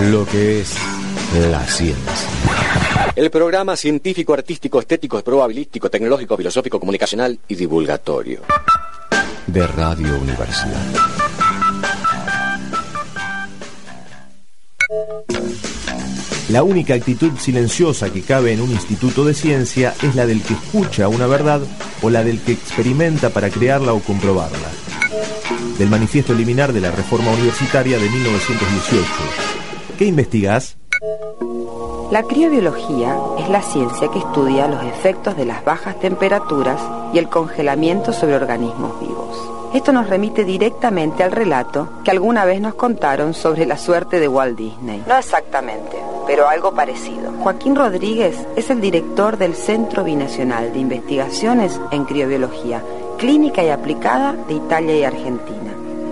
lo que es la ciencia. El programa científico, artístico, estético, probabilístico, tecnológico, filosófico, comunicacional y divulgatorio. De Radio Universidad. La única actitud silenciosa que cabe en un instituto de ciencia es la del que escucha una verdad o la del que experimenta para crearla o comprobarla. Del manifiesto liminar de la reforma universitaria de 1918. ¿Qué investigás? La criobiología es la ciencia que estudia los efectos de las bajas temperaturas y el congelamiento sobre organismos vivos. Esto nos remite directamente al relato que alguna vez nos contaron sobre la suerte de Walt Disney. No exactamente, pero algo parecido. Joaquín Rodríguez es el director del Centro Binacional de Investigaciones en Criobiología, Clínica y Aplicada de Italia y Argentina.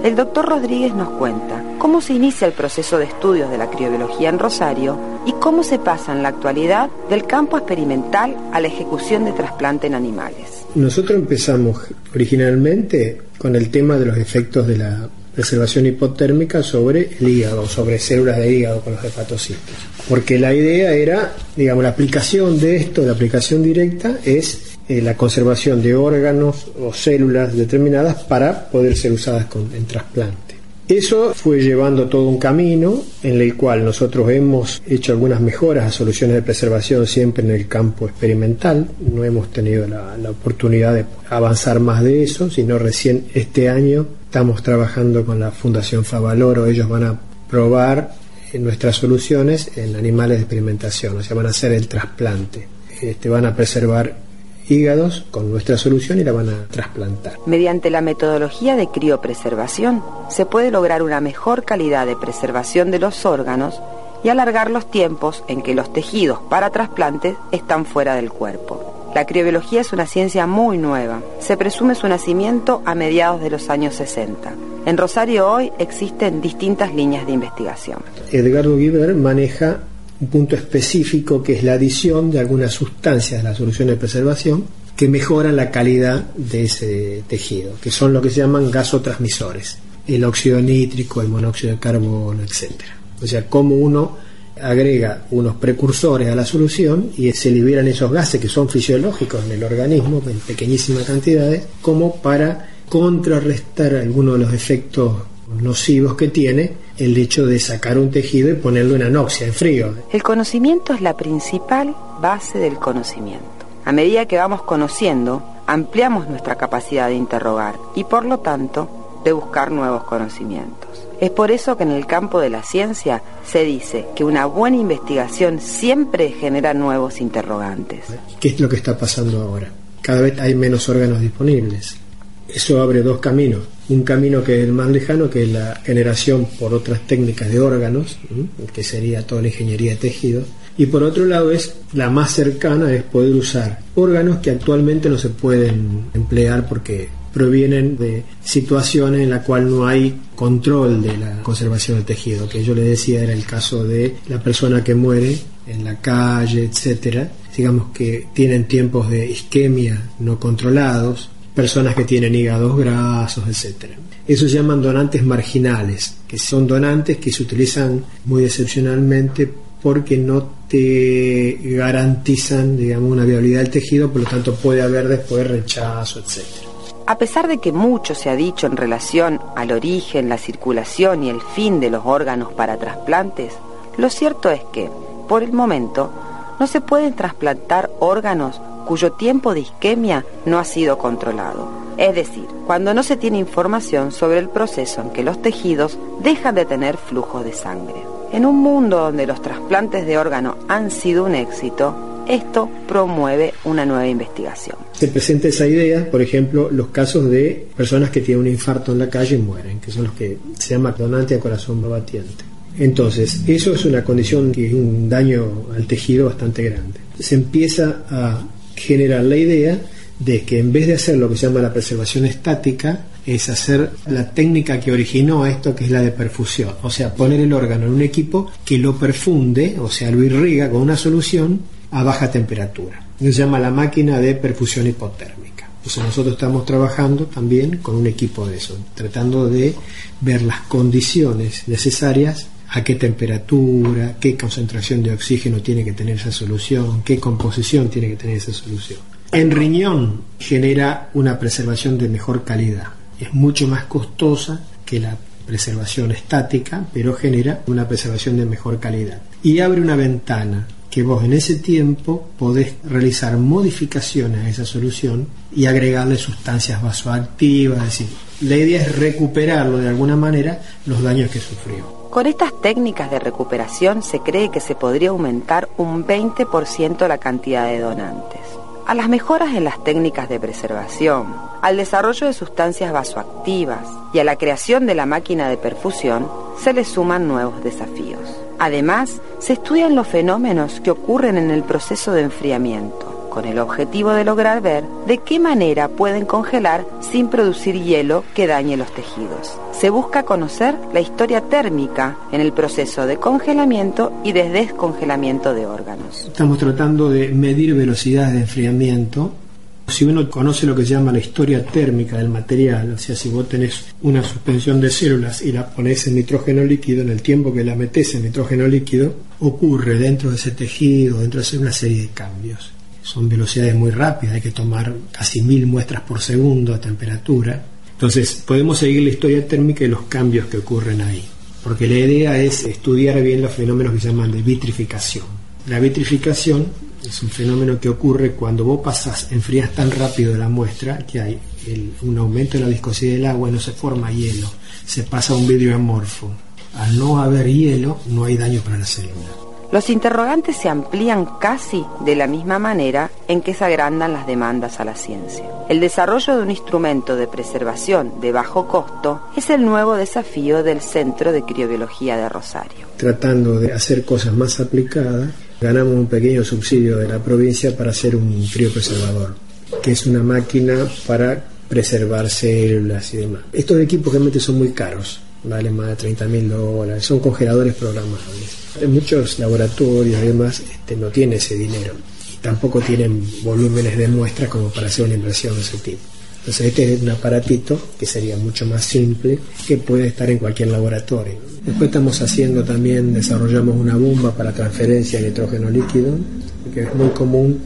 El doctor Rodríguez nos cuenta cómo se inicia el proceso de estudios de la criobiología en Rosario y cómo se pasa en la actualidad del campo experimental a la ejecución de trasplante en animales. Nosotros empezamos originalmente con el tema de los efectos de la preservación hipotérmica sobre el hígado, sobre células de hígado con los hepatocitos. Porque la idea era, digamos, la aplicación de esto, la aplicación directa, es eh, la conservación de órganos o células determinadas para poder ser usadas en trasplante. Eso fue llevando todo un camino en el cual nosotros hemos hecho algunas mejoras a soluciones de preservación siempre en el campo experimental. No hemos tenido la, oportunidad de avanzar más de eso, sino recién este año estamos trabajando con la Fundación Favaloro. Ellos van a probar nuestras soluciones en animales de experimentación, o sea, van a hacer el trasplante. Este, van a preservar hígados con nuestra solución y la van a trasplantar. Mediante la metodología de criopreservación se puede lograr una mejor calidad de preservación de los órganos y alargar los tiempos en que los tejidos para trasplantes están fuera del cuerpo. La criobiología es una ciencia muy nueva. Se presume su nacimiento a mediados de los años 60. En Rosario hoy existen distintas líneas de investigación. Edgardo Giver maneja un punto específico que es la adición de algunas sustancias de la solución de preservación que mejoran la calidad de ese tejido, que son lo que se llaman gasotransmisores, el óxido nítrico, el monóxido de carbono, etc. O sea, cómo uno agrega unos precursores a la solución y se liberan esos gases que son fisiológicos en el organismo en pequeñísimas cantidades, como para contrarrestar algunos de los efectos nocivos que tiene el hecho de sacar un tejido y ponerlo en anoxia, en frío. El conocimiento es la principal base del conocimiento. A medida que vamos conociendo, ampliamos nuestra capacidad de interrogar y por lo tanto de buscar nuevos conocimientos. Es por eso que en el campo de la ciencia se dice que una buena investigación siempre genera nuevos interrogantes. ¿Qué es lo que está pasando ahora? Cada vez hay menos órganos disponibles. Eso abre dos caminos. Un camino que es el más lejano, que es la generación por otras técnicas de órganos, que sería toda la ingeniería de tejido, y por otro lado es la más cercana, es poder usar órganos que actualmente no se pueden emplear porque provienen de situaciones en las cuales no hay control de la conservación del tejido, que yo le decía era el caso de la persona que muere en la calle, etcétera, digamos que tienen tiempos de isquemia no controlados, personas que tienen hígados grasos, etc. Eso se llaman donantes marginales, que son donantes que se utilizan muy excepcionalmente porque no te garantizan, digamos, una viabilidad del tejido, por lo tanto puede haber después rechazo, etc. A pesar de que mucho se ha dicho en relación al origen, la circulación y el fin de los órganos para trasplantes, lo cierto es que, por el momento, no se pueden trasplantar órganos cuyo tiempo de isquemia no ha sido controlado. Es decir, cuando no se tiene información sobre el proceso en que los tejidos dejan de tener flujo de sangre. En un mundo donde los trasplantes de órgano han sido un éxito, esto promueve una nueva investigación. Se presenta esa idea, por ejemplo, los casos de personas que tienen un infarto en la calle y mueren, que son los que se llama donante a corazón batiente. Entonces, eso es una condición que es un daño al tejido bastante grande. Se empieza a generar la idea de que en vez de hacer lo que se llama la preservación estática, es hacer la técnica que originó esto, que es la de perfusión. O sea, poner el órgano en un equipo que lo perfunde, o sea, lo irriga con una solución a baja temperatura. Se llama la máquina de perfusión hipotérmica. Entonces nosotros estamos trabajando también con un equipo de eso, tratando de ver las condiciones necesarias a qué temperatura, qué concentración de oxígeno tiene que tener esa solución, qué composición tiene que tener esa solución. En riñón genera una preservación de mejor calidad. Es mucho más costosa que la preservación estática, pero genera una preservación de mejor calidad. Y abre una ventana que vos en ese tiempo podés realizar modificaciones a esa solución y agregarle sustancias vasoactivas, es decir, la idea es recuperarlo de alguna manera los daños que sufrió. Con estas técnicas de recuperación se cree que se podría aumentar un 20% la cantidad de donantes. A las mejoras en las técnicas de preservación, al desarrollo de sustancias vasoactivas y a la creación de la máquina de perfusión, se le suman nuevos desafíos. Además, se estudian los fenómenos que ocurren en el proceso de enfriamiento, con el objetivo de lograr ver de qué manera pueden congelar sin producir hielo que dañe los tejidos. Se busca conocer la historia térmica en el proceso de congelamiento y de descongelamiento de órganos. Estamos tratando de medir velocidades de enfriamiento si uno conoce lo que se llama la historia térmica del material, o sea, si vos tenés una suspensión de células y la pones en nitrógeno líquido, en el tiempo que la metes en nitrógeno líquido, ocurre dentro de ese tejido, dentro de una serie de cambios. Son velocidades muy rápidas, hay que tomar casi mil muestras por segundo a temperatura. Entonces, podemos seguir la historia térmica y los cambios que ocurren ahí. Porque la idea es estudiar bien los fenómenos que se llaman de vitrificación. La vitrificación es un fenómeno que ocurre cuando vos pasas, enfrías tan rápido la muestra que hay un aumento de la viscosidad del agua y no se forma hielo, se pasa a un vidrio amorfo. Al no haber hielo, no hay daño para la célula. Los interrogantes se amplían casi de la misma manera en que se agrandan las demandas a la ciencia. El desarrollo de un instrumento de preservación de bajo costo es el nuevo desafío del Centro de Criobiología de Rosario. Tratando de hacer cosas más aplicadas, ganamos un pequeño subsidio de la provincia para hacer un criopreservador, que es una máquina para preservar células y demás. Estos equipos realmente son muy caros, valen más de 30 mil dólares, son congeladores programables. Muchos laboratorios y demás este, no tienen ese dinero tampoco tienen volúmenes de muestras como para hacer una inversión de ese tipo. Entonces este es un aparatito que sería mucho más simple, que puede estar en cualquier laboratorio. Después estamos haciendo también, desarrollamos una bomba para transferencia de nitrógeno líquido, que es muy común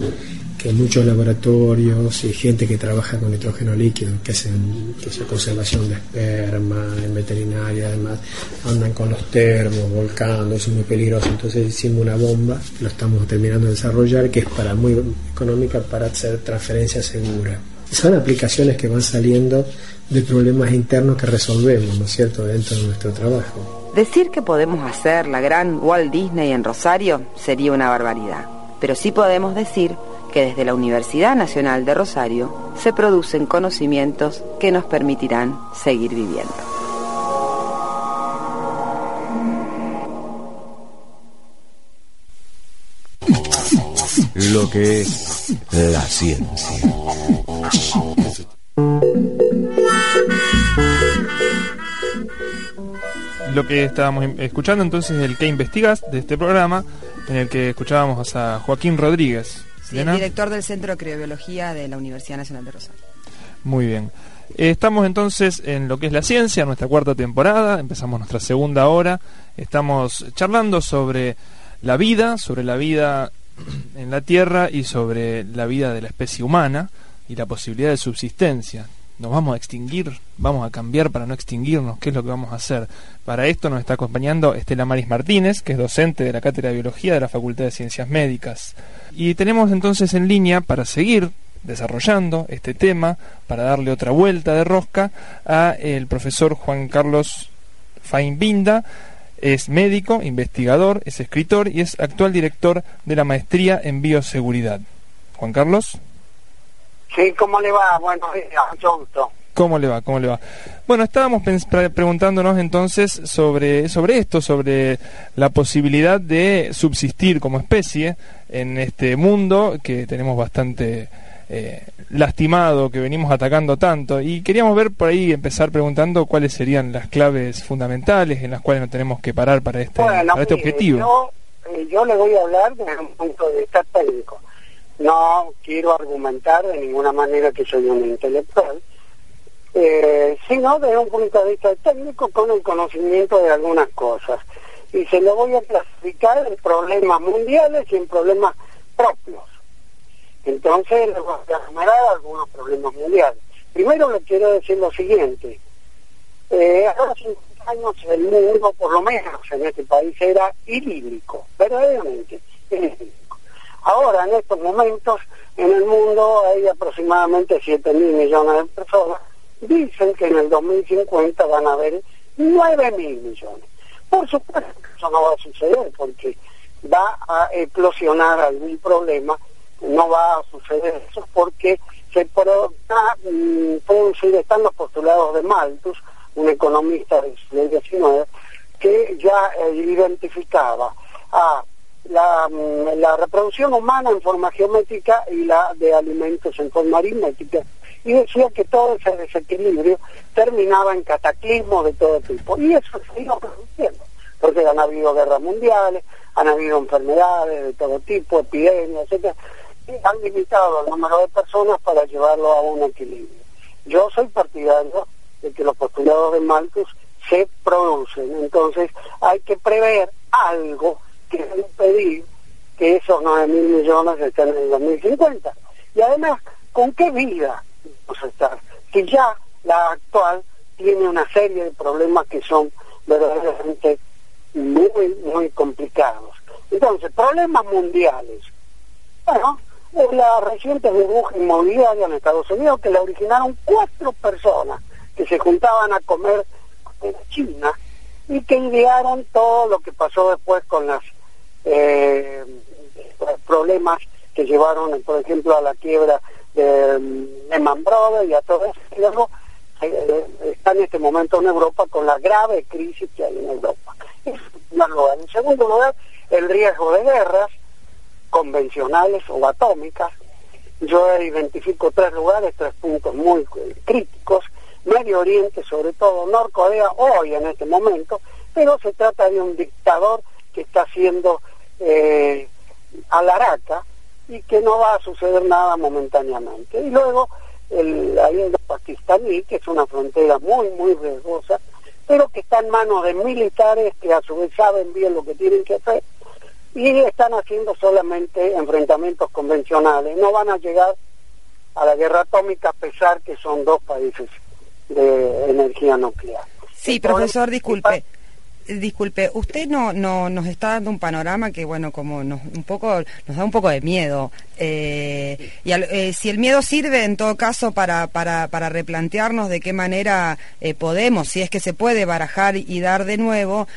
que muchos laboratorios y gente que trabaja con nitrógeno líquido, que hacen que conservación de esperma, en veterinaria, además, andan con los termos, volcando, eso es muy peligroso. Entonces hicimos una bomba, lo estamos terminando de desarrollar, que es para muy económica para hacer transferencia segura. Son aplicaciones que van saliendo de problemas internos que resolvemos, ¿no es cierto?, dentro de nuestro trabajo. Decir que podemos hacer la gran Walt Disney en Rosario sería una barbaridad, pero sí podemos decir que desde la Universidad Nacional de Rosario se producen conocimientos que nos permitirán seguir viviendo. Lo que es la ciencia. Lo que estábamos escuchando entonces es el que investigas de este programa, en el que escuchábamos a Joaquín Rodríguez. Sí, el director del Centro de Criobiología de la Universidad Nacional de Rosario. Muy bien. Estamos entonces en lo que es la ciencia, nuestra cuarta temporada, empezamos nuestra segunda hora, estamos charlando sobre la vida, sobre la vida en la Tierra y sobre la vida de la especie humana y la posibilidad de subsistencia. ¿Nos vamos a extinguir? ¿Vamos a cambiar para no extinguirnos? ¿Qué es lo que vamos a hacer? Para esto nos está acompañando Estela Maris Martínez, que es docente de la Cátedra de Biología de la Facultad de Ciencias Médicas. Y tenemos entonces en línea para seguir desarrollando este tema, para darle otra vuelta de rosca, a el profesor Juan Carlos Fainbinda, es médico, investigador, es escritor y es actual director de la maestría en bioseguridad. Juan Carlos. Sí, ¿cómo le va? Bueno, mucho gusto. ¿Cómo le va? ¿Cómo le va? Bueno, estábamos preguntándonos entonces sobre, sobre esto, sobre la posibilidad de subsistir como especie en este mundo que tenemos bastante eh, lastimado, que venimos atacando tanto. Y queríamos ver por ahí, empezar preguntando cuáles serían las claves fundamentales en las cuales nos tenemos que parar para este, para este objetivo. Yo, eh, yo le voy a hablar desde un punto de vista técnico. No quiero argumentar de ninguna manera que soy un intelectual, eh, sino desde un punto de vista técnico con el conocimiento de algunas cosas. y se lo voy a clasificar en problemas mundiales y en problemas propios. Entonces les voy a enumerar algunos problemas mundiales. Primero le quiero decir lo siguiente. Eh, hace 50 años el mundo, por lo menos en este país, era idílico, verdaderamente. Ahora, en estos momentos, en el mundo hay aproximadamente 7 mil millones de personas. Dicen que en el 2050 van a haber 9 mil millones. Por supuesto que eso no va a suceder porque va a eclosionar algún problema, no va a suceder eso porque se producir, están los postulados de Malthus, un economista del siglo XIX, que ya eh, identificaba a la, mm, la, reproducción humana en forma geométrica y la de alimentos en forma aritmética, y decía que todo ese desequilibrio terminaba en cataclismo de todo tipo. Y eso se iba produciendo, porque han habido guerras mundiales, han habido enfermedades de todo tipo, epidemias, etcétera, y han limitado el número de personas para llevarlo a un equilibrio. Yo soy partidario de que los postulados de Malthus se producen, entonces hay que prever algo que impedir que esos 9 mil millones estén en el 2050. Y además, ¿con qué vida vamos a estar? Que ya la actual tiene una serie de problemas que son verdaderamente muy, muy complicados. Entonces, problemas mundiales. Bueno, la reciente burbuja inmobiliaria en Estados Unidos que la originaron cuatro personas que se juntaban a comer en China y que idearon todo lo que pasó después con los eh, problemas que llevaron, por ejemplo, a la quiebra de Lehman Brothers y a todo eso. Eh, está en este momento en Europa con la grave crisis que hay en Europa. En segundo lugar, el riesgo de guerras convencionales o atómicas. Yo identifico tres lugares, tres puntos muy críticos. Medio Oriente, sobre todo Norcorea, hoy en este momento, pero se trata de un dictador que está haciendo eh, alaraca y que no va a suceder nada momentáneamente. Y luego el, la Indo-Pakistaní, que es una frontera muy, muy riesgosa, pero que está en manos de militares que a su vez saben bien lo que tienen que hacer y están haciendo solamente enfrentamientos convencionales. No van a llegar a la guerra atómica a pesar que son dos países de energía nuclear. Sí, profesor, disculpe. Disculpe, usted no, no nos está dando un panorama que, bueno, como nos, un poco, nos da un poco de miedo. Eh, y eh, si el miedo sirve, en todo caso, para, para, para replantearnos de qué manera eh, podemos, si es que se puede barajar y dar de nuevo,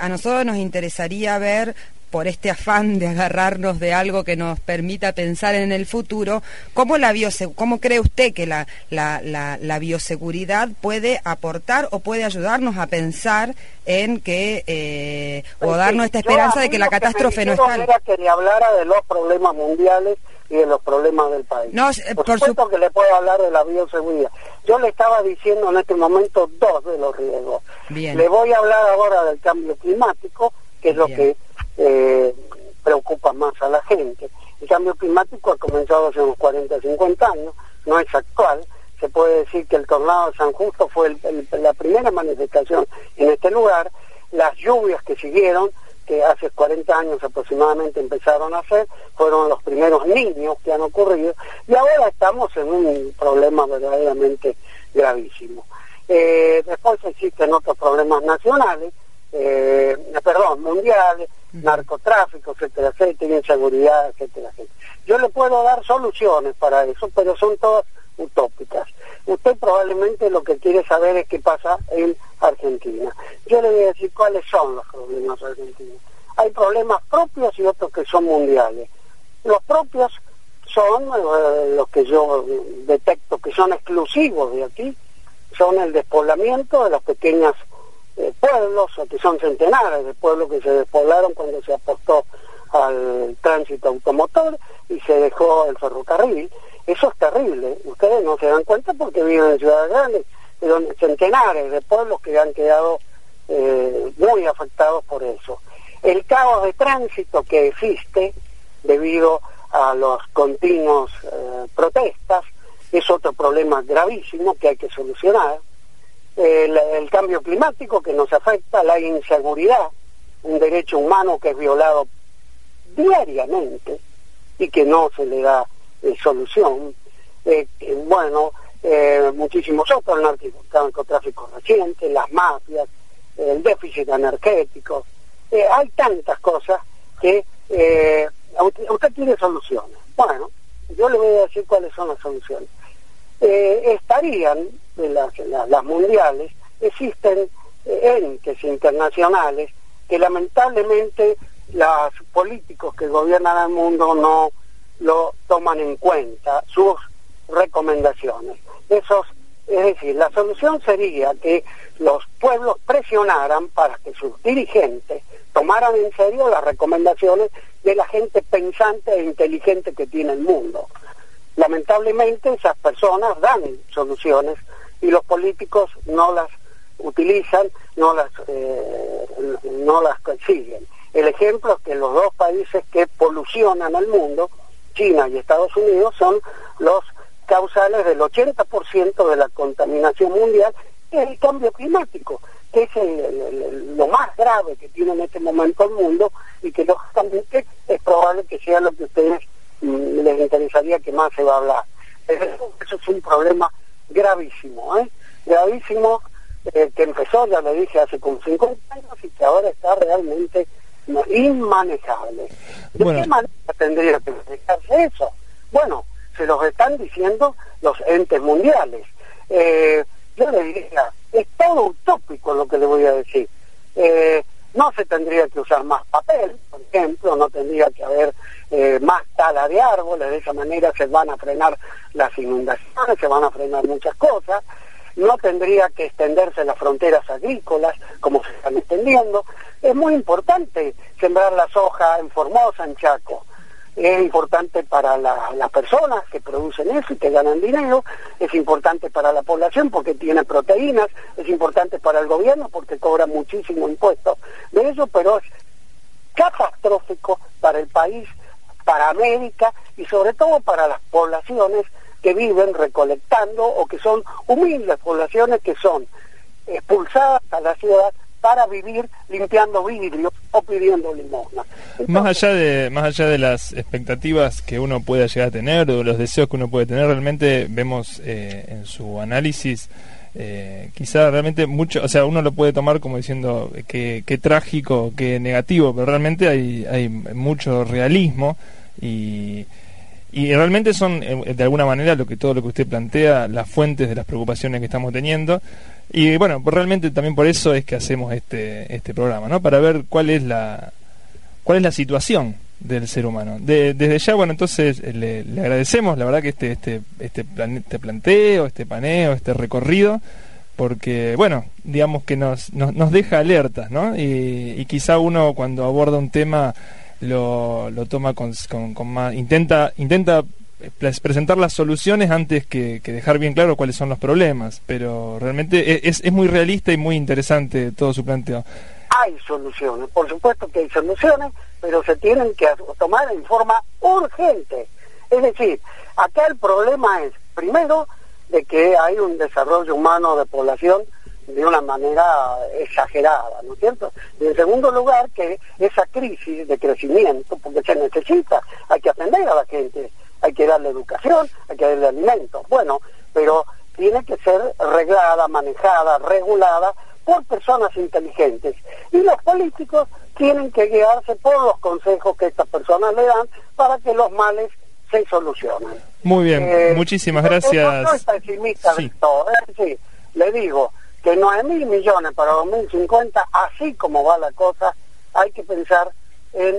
a nosotros nos interesaría ver por este afán de agarrarnos de algo que nos permita pensar en el futuro, ¿cómo, la cómo cree usted que la, la, la, bioseguridad puede aportar o puede ayudarnos a pensar en que, eh, o pues darnos esta esperanza de que la catástrofe no está... Era que le hablara de los problemas mundiales y de los problemas del país. No, eh, por, supuesto que le puedo hablar de la bioseguridad. Yo le estaba diciendo en este momento dos de los riesgos. Le voy a hablar ahora del cambio climático, que es lo que eh, preocupa más a la gente. El cambio climático ha comenzado hace unos 40, 50 años, no es actual. Se puede decir que el tornado de San Justo fue la primera manifestación en este lugar. Las lluvias que siguieron, que hace 40 años aproximadamente empezaron a hacer, fueron los primeros niños que han ocurrido. Y ahora estamos en un problema verdaderamente gravísimo. Eh, después existen otros problemas nacionales, eh, perdón, mundiales, narcotráfico, etcétera, etcétera, inseguridad, etcétera, etcétera. Yo le puedo dar soluciones para eso, pero son todas utópicas. Usted probablemente lo que quiere saber es qué pasa en Argentina. Yo le voy a decir cuáles son los problemas argentinos. Hay problemas propios y otros que son mundiales. Los propios son eh, los que yo detecto que son exclusivos de aquí, son el despoblamiento de las pequeñas eh, pueblos, que son centenares de pueblos que se despoblaron cuando se apostó al tránsito automotor y se dejó el ferrocarril. Eso es terrible. Ustedes no se dan cuenta porque viven en ciudades grandes, pero centenares de pueblos que han quedado eh, muy afectados por eso. El caos de tránsito que existe debido a los continuos eh, protestas es otro problema gravísimo que hay que solucionar el, cambio climático que nos afecta, la inseguridad, un derecho humano que es violado diariamente y que no se le da eh, solución. Eh, bueno, eh, muchísimos otros, el narcotráfico reciente, las mafias, el déficit energético. hay tantas cosas que usted, usted tiene soluciones. Bueno, yo le voy a decir cuáles son las soluciones. estarían las, las mundiales, existen entes internacionales que lamentablemente los políticos que gobiernan el mundo no lo toman en cuenta, sus recomendaciones. Esos, es decir, la solución sería que los pueblos presionaran para que sus dirigentes tomaran en serio las recomendaciones de la gente pensante e inteligente que tiene el mundo. Lamentablemente esas personas dan soluciones y los políticos no las utilizan, no las, eh, no las consiguen. El ejemplo es que los dos países que polucionan al mundo, China y Estados Unidos, son los causales del 80% de la contaminación mundial, que es el cambio climático, que es lo más grave que tiene en este momento el mundo y que lógicamente es probable que sea lo que a ustedes mm, les interesaría que más se va a hablar. Eso es un problema gravísimo, ¿eh? gravísimo eh, que empezó, ya le dije, hace como 50 años y que ahora está realmente inmanejable. ¿De qué manera tendría que manejarse eso? Bueno, se los están diciendo los entes mundiales. Eh, yo le diría, es todo utópico lo que le voy a decir. Eh, no se tendría que usar más papel, por ejemplo, no tendría que haber más tala de árboles, de esa manera se van a frenar las inundaciones, se van a frenar muchas cosas no tendría que extenderse las fronteras agrícolas como se están extendiendo. Es muy importante sembrar la soja en Formosa, en Chaco. Es importante para las personas que producen eso y que ganan dinero, es importante para la población porque tiene proteínas, es importante para el gobierno porque cobra muchísimo impuesto. De eso, pero es catastrófico para el país, para América y sobre todo para las poblaciones que viven recolectando o que son humildes poblaciones que son expulsadas a la ciudad para vivir limpiando vidrio o pidiendo limosna. más allá de más allá de las expectativas que uno pueda llegar a tener o los deseos que uno puede tener, realmente vemos eh, en su análisis eh, quizá realmente mucho, o sea, uno lo puede tomar como diciendo que, que trágico, que negativo, pero realmente hay, hay mucho realismo y y realmente son, eh, de alguna manera, lo que todo lo que usted plantea, las fuentes de las preocupaciones que estamos teniendo. Y bueno, pues realmente también por eso es que hacemos este, este programa, ¿no? Para ver cuál es la, cuál es la situación del ser humano. desde ya, bueno, entonces eh, le, agradecemos, la verdad, que este, este, este, este planteo, este paneo, este recorrido, porque, bueno, digamos que nos, nos, nos deja alertas, ¿no? Y, y quizá uno cuando aborda un tema lo, lo toma con, con, más, intenta, intenta presentar las soluciones antes que, dejar bien claro cuáles son los problemas, pero realmente e, es, es muy realista y muy interesante todo su planteo. Hay soluciones, por supuesto que hay soluciones, pero se tienen que tomar en forma urgente. Es decir, acá el problema es, primero, de que hay un desarrollo humano de población de una manera exagerada, ¿no es cierto? Y en segundo lugar, que esa crisis de crecimiento, porque se necesita, hay que atender a la gente, hay que darle educación, hay que darle alimentos, bueno, pero tiene que ser reglada, manejada, regulada por personas inteligentes. Y los políticos tienen que guiarse por los consejos que estas personas le dan para que los males se solucionen. Muy bien, eh, muchísimas gracias. No, pesimista sí. todo, ¿eh? le digo, que no hay mil millones para 2050, así como va la cosa, hay que pensar en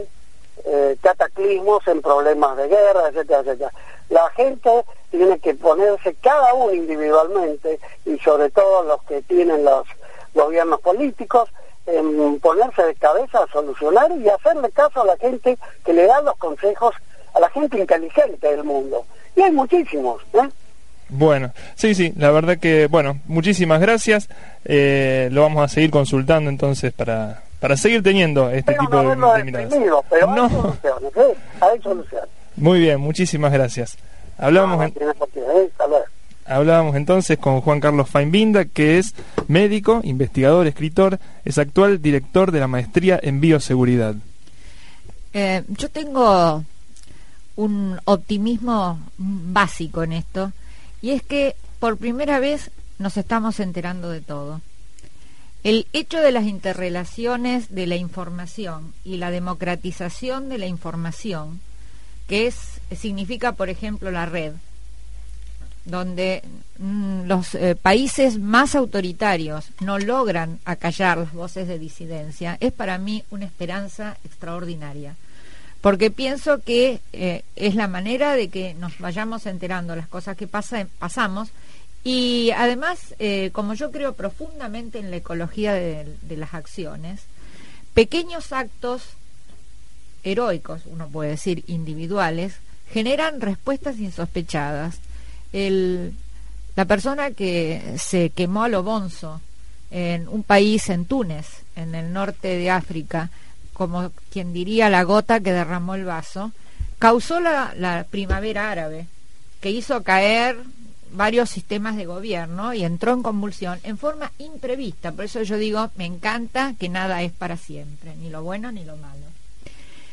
eh, cataclismos, en problemas de guerra, etcétera, etcétera. La gente tiene que ponerse cada uno individualmente y sobre todo los que tienen los gobiernos políticos, en ponerse de cabeza a solucionar y hacerle caso a la gente que le da los consejos a la gente inteligente del mundo. Y hay muchísimos, ¿eh? Bueno, sí, sí, la verdad que, bueno, muchísimas gracias. Eh, lo vamos a seguir consultando entonces para, para seguir teniendo este tipo de, de miradas. Pero no. hay soluciones, ¿eh? hay soluciones. Muy bien, muchísimas gracias. Hablamos no, en... Hablábamos entonces con Juan Carlos Fainbinda, que es médico, investigador, escritor, es actual director de la maestría en bioseguridad. Eh, yo tengo un optimismo básico en esto, y es que por primera vez nos estamos enterando de todo. El hecho de las interrelaciones de la información y la democratización de la información, que es significa, por ejemplo, la red, donde mm, los eh, países más autoritarios no logran acallar las voces de disidencia, es para mí una esperanza extraordinaria. Porque pienso que eh, es la manera de que nos vayamos enterando las cosas que pasamos y además, eh, como yo creo profundamente en la ecología de, las acciones, pequeños actos heroicos, uno puede decir individuales, generan respuestas insospechadas. La persona que se quemó a lo bonzo en un país en Túnez, en el norte de África, como quien diría la gota que derramó el vaso, causó la primavera árabe, que hizo caer varios sistemas de gobierno y entró en convulsión en forma imprevista. Por eso yo digo, me encanta que nada es para siempre, ni lo bueno ni lo malo.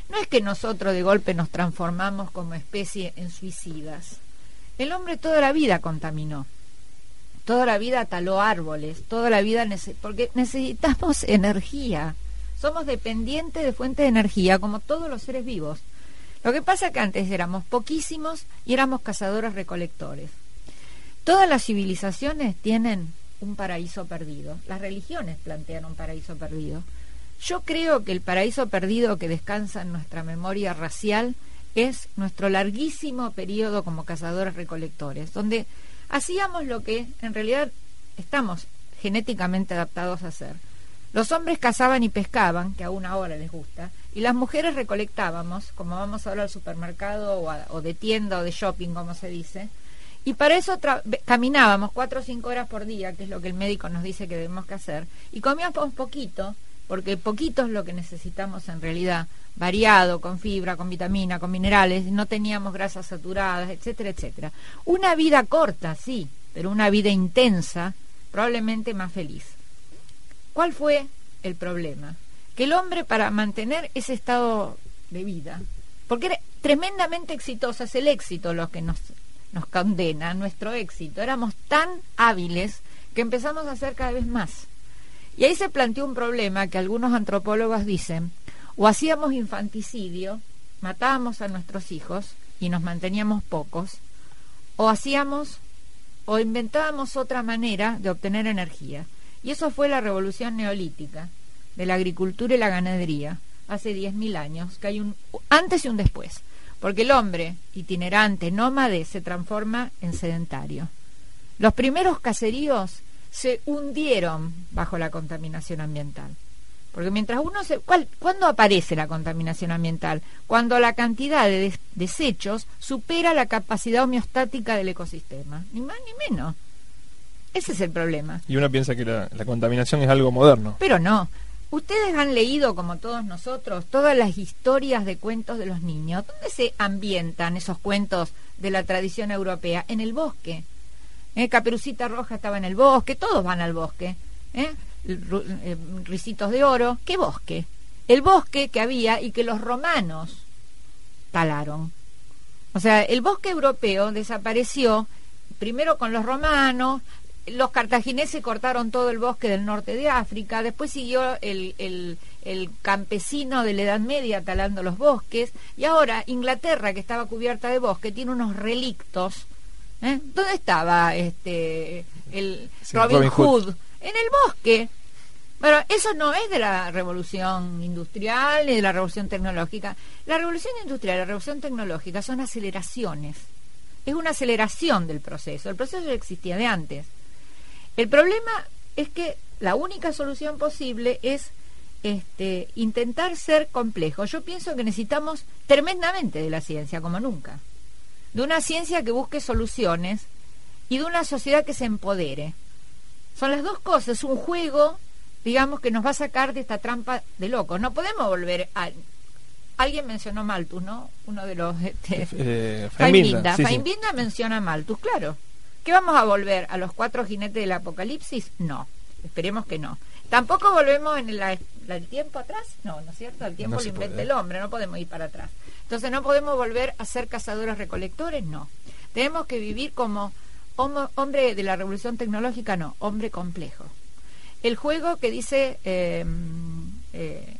No es que nosotros de golpe nos transformamos como especie en suicidas. El hombre toda la vida contaminó, toda la vida taló árboles, toda la vida porque necesitamos energía. Somos dependientes de fuentes de energía como todos los seres vivos. Lo que pasa es que antes éramos poquísimos y éramos cazadores recolectores. Todas las civilizaciones tienen un paraíso perdido. Las religiones plantean un paraíso perdido. Yo creo que el paraíso perdido que descansa en nuestra memoria racial es nuestro larguísimo periodo como cazadores recolectores, donde hacíamos lo que en realidad estamos genéticamente adaptados a hacer. Los hombres cazaban y pescaban, que aún ahora les gusta, y las mujeres recolectábamos, como vamos ahora al supermercado o, o de tienda o de shopping, como se dice, y para eso caminábamos cuatro o cinco horas por día, que es lo que el médico nos dice que debemos que hacer, y comíamos poquito, porque poquito es lo que necesitamos en realidad variado, con fibra, con vitamina, con minerales, no teníamos grasas saturadas, etcétera, etcétera. Una vida corta, sí, pero una vida intensa, probablemente más feliz. ¿Cuál fue el problema? Que el hombre para mantener ese estado de vida, porque era tremendamente exitosa, es el éxito lo que nos, nos condena, nuestro éxito, éramos tan hábiles que empezamos a hacer cada vez más. Y ahí se planteó un problema que algunos antropólogos dicen, o hacíamos infanticidio, matábamos a nuestros hijos y nos manteníamos pocos, o hacíamos o inventábamos otra manera de obtener energía. Y eso fue la revolución neolítica de la agricultura y la ganadería, hace 10.000 años, que hay un antes y un después, porque el hombre itinerante, nómade, se transforma en sedentario. Los primeros caseríos se hundieron bajo la contaminación ambiental. Porque mientras uno se... ¿Cuándo aparece la contaminación ambiental? Cuando la cantidad de desechos supera la capacidad homeostática del ecosistema. Ni más ni menos. Ese es el problema. Y uno piensa que la, la contaminación es algo moderno. Pero no. Ustedes han leído, como todos nosotros, todas las historias de cuentos de los niños. ¿Dónde se ambientan esos cuentos de la tradición europea? En el bosque. ¿Eh? Caperucita Roja estaba en el bosque, todos van al bosque. ¿eh? Eh, ricitos de oro, ¿qué bosque? El bosque que había y que los romanos talaron. O sea, el bosque europeo desapareció primero con los romanos, los cartagineses cortaron todo el bosque del norte de África, después siguió el, el, el, campesino de la Edad Media talando los bosques, y ahora Inglaterra, que estaba cubierta de bosque, tiene unos relictos. ¿eh? ¿Dónde estaba este el Robin, Hood? en el bosque. Pero eso no es de la revolución industrial ni de la revolución tecnológica. La revolución industrial y la revolución tecnológica son aceleraciones. Es una aceleración del proceso. El proceso ya existía de antes. El problema es que la única solución posible es este, intentar ser complejo. Yo pienso que necesitamos tremendamente de la ciencia, como nunca. De una ciencia que busque soluciones y de una sociedad que se empodere. Son las dos cosas, un juego, digamos, que nos va a sacar de esta trampa de locos. No podemos volver a... Alguien mencionó Malthus, ¿no? Uno de los... Este, eh. Faimbinda menciona Malthus, claro. ¿Qué vamos a volver? ¿A los cuatro jinetes del apocalipsis? No, esperemos que no. Tampoco volvemos en el, el tiempo atrás, no, ¿no es cierto? El tiempo No lo inventa el hombre, no podemos ir para atrás. Entonces no podemos volver a ser cazadores recolectores, no. Tenemos que vivir como homo- hombre de la revolución tecnológica, no, hombre complejo. El juego que dice eh, eh,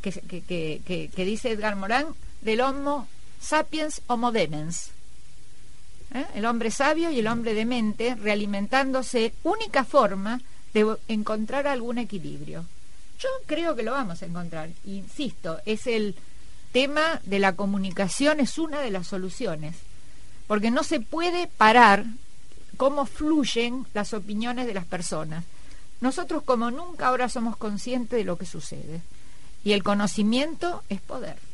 que, que- que- que- que dice Edgar Morán del Homo sapiens Homo demens. ¿Eh? El hombre sabio y el hombre demente realimentándose, única forma de encontrar algún equilibrio. Yo creo que lo vamos a encontrar. Insisto, es el tema de la comunicación, es una de las soluciones. Porque no se puede parar cómo fluyen las opiniones de las personas. Nosotros como nunca ahora somos conscientes de lo que sucede. Y el conocimiento es poder.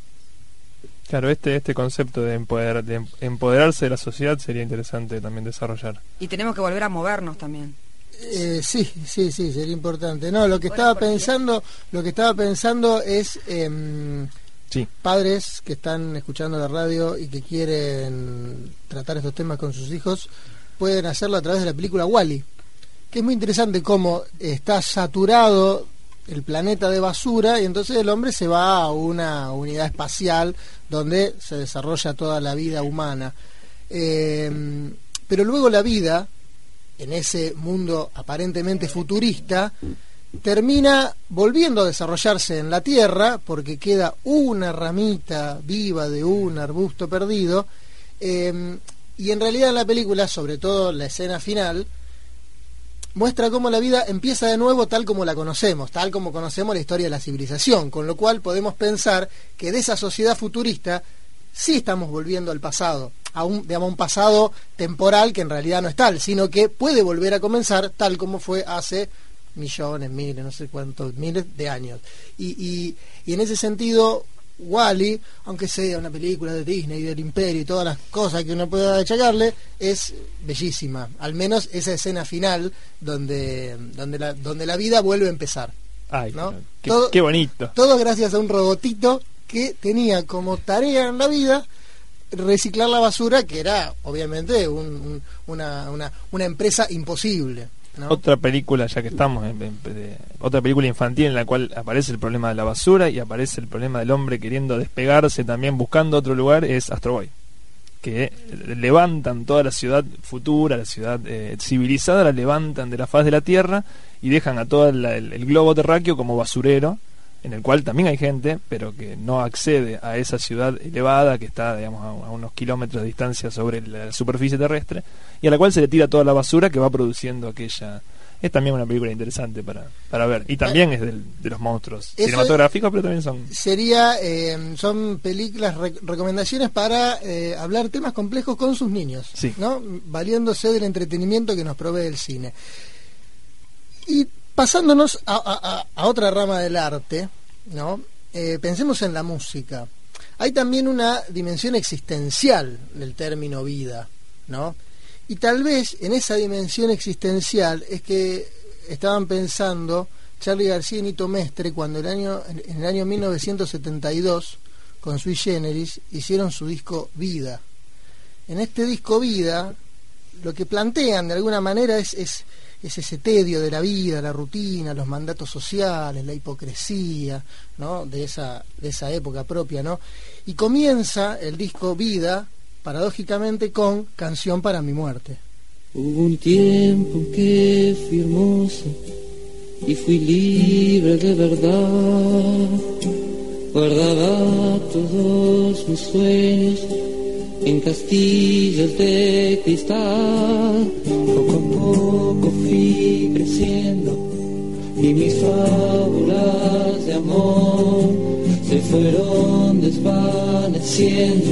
Claro, este, este concepto de, empoderar- de em- empoderarse de la sociedad sería interesante también desarrollar. Y tenemos que volver a movernos también. Eh, sí, sí, sí, sería importante. No, lo que estaba pensando, lo que estaba pensando es em, Sí. padres que están escuchando la radio y que quieren tratar estos temas con sus hijos pueden hacerlo a través de la película Wally, que es muy interesante cómo está saturado el planeta de basura y entonces el hombre se va a una unidad espacial donde se desarrolla toda la vida humana. Em, pero luego la vida en ese mundo aparentemente futurista, termina volviendo a desarrollarse en la Tierra, porque queda una ramita viva de un arbusto perdido, eh, y en realidad en la película, sobre todo la escena final, muestra cómo la vida empieza de nuevo tal como la conocemos, tal como conocemos la historia de la civilización, con lo cual podemos pensar que de esa sociedad futurista sí estamos volviendo al pasado, a un, digamos, un pasado temporal que en realidad no es tal, sino que puede volver a comenzar tal como fue hace millones, miles, no sé cuántos, miles de años. Y, y, y en ese sentido, Wally, aunque sea una película de Disney, del Imperio y todas las cosas que uno pueda achacarle, es bellísima. Al menos esa escena final donde, donde, la, donde la vida vuelve a empezar. Ay, ¿no? qué, Todo- qué bonito. Todo gracias a un robotito que tenía como tarea en la vida reciclar la basura, que era obviamente un- un- una, una, una empresa imposible. Otra película, ya que estamos, en- otra película infantil en la cual aparece el problema de la basura y aparece el problema del hombre queriendo despegarse también buscando otro lugar es Astro Boy que levantan toda la ciudad futura, la ciudad eh, civilizada, la levantan de la faz de la Tierra y dejan a todo el- el globo terráqueo como basurero, en el cual también hay gente, pero que no accede a esa ciudad elevada que está, digamos, a, a unos kilómetros de distancia sobre la superficie terrestre, y a la cual se le tira toda la basura que va produciendo aquella... Es también una película interesante para, para ver. Y también es del- de los monstruos Eso- cinematográficos, pero también son... Sería, eh, son películas, re- recomendaciones para eh, hablar temas complejos con sus niños, Sí. ¿no? valiéndose del entretenimiento que nos provee el cine. Y pasándonos a, otra rama del arte, ¿no? Eh, pensemos en la música. Hay también una dimensión existencial del término vida, ¿no? Y tal vez en esa dimensión existencial es que estaban pensando Charlie García y Nito Mestre cuando el año, en el año 1972, con Sui Generis, hicieron su disco Vida. En este disco Vida, lo que plantean de alguna manera es, es ese tedio de la vida, la rutina, los mandatos sociales, la hipocresía, ¿no? de, esa, de esa época propia, ¿no? Y comienza el disco Vida, paradójicamente, con Canción para mi muerte. Hubo un tiempo que fui hermoso y fui libre de verdad. Guardaba todos mis sueños en castillos de cristal. Poco a poco fui creciendo y mis fábulas de amor se fueron desvaneciendo